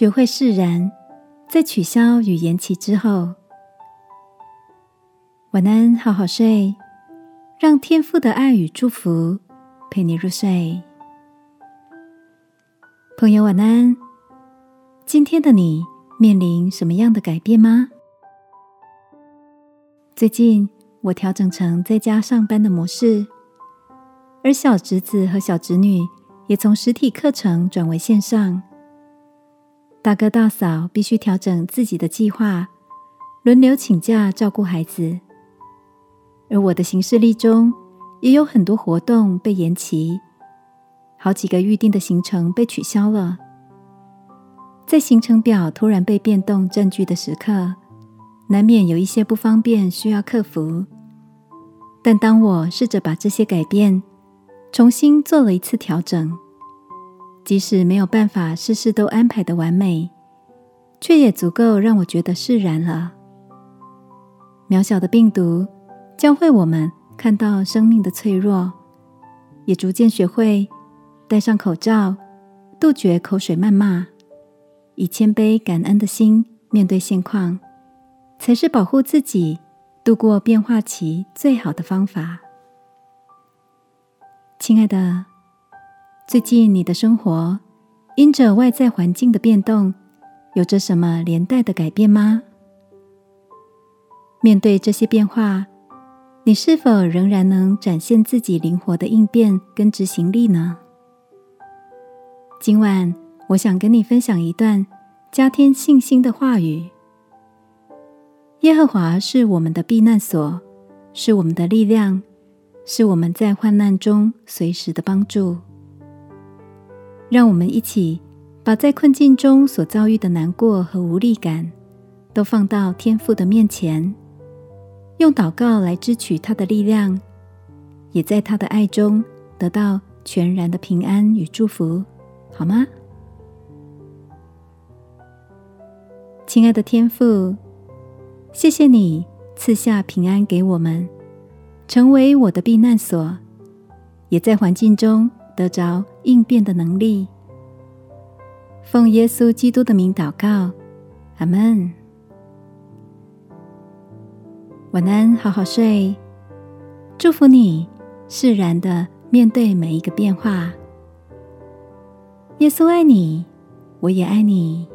学会释然，在取消与延期之后。晚安，好好睡，让天父的爱与祝福陪你入睡。朋友，晚安。今天的你面临什么样的改变吗？最近我调整成在家上班的模式，而小侄子和小侄女也从实体课程转为线上。大哥大嫂必须调整自己的计划，轮流请假照顾孩子。而我的行事历中也有很多活动被延期，好几个预定的行程被取消了。在行程表突然被变动占据的时刻，难免有一些不方便需要克服。但当我试着把这些改变重新做了一次调整，即使没有办法事事都安排的完美，却也足够让我觉得释然了。渺小的病毒。教会我们看到生命的脆弱，也逐渐学会戴上口罩，杜绝口水谩骂，以谦卑感恩的心面对现况，才是保护自己度过变化期最好的方法。亲爱的，最近你的生活因着外在环境的变动，有着什么连带的改变吗？面对这些变化。你是否仍然能展现自己灵活的应变跟执行力呢？今晚我想跟你分享一段加添信心的话语。耶和华是我们的避难所，是我们的力量，是我们在患难中随时的帮助。让我们一起把在困境中所遭遇的难过和无力感，都放到天父的面前。用祷告来支取他的力量，也在他的爱中得到全然的平安与祝福，好吗？亲爱的天父，谢谢你赐下平安给我们，成为我的避难所，也在环境中得着应变的能力。奉耶稣基督的名祷告，阿门。晚安，好好睡。祝福你释然的面对每一个变化。耶稣爱你，我也爱你。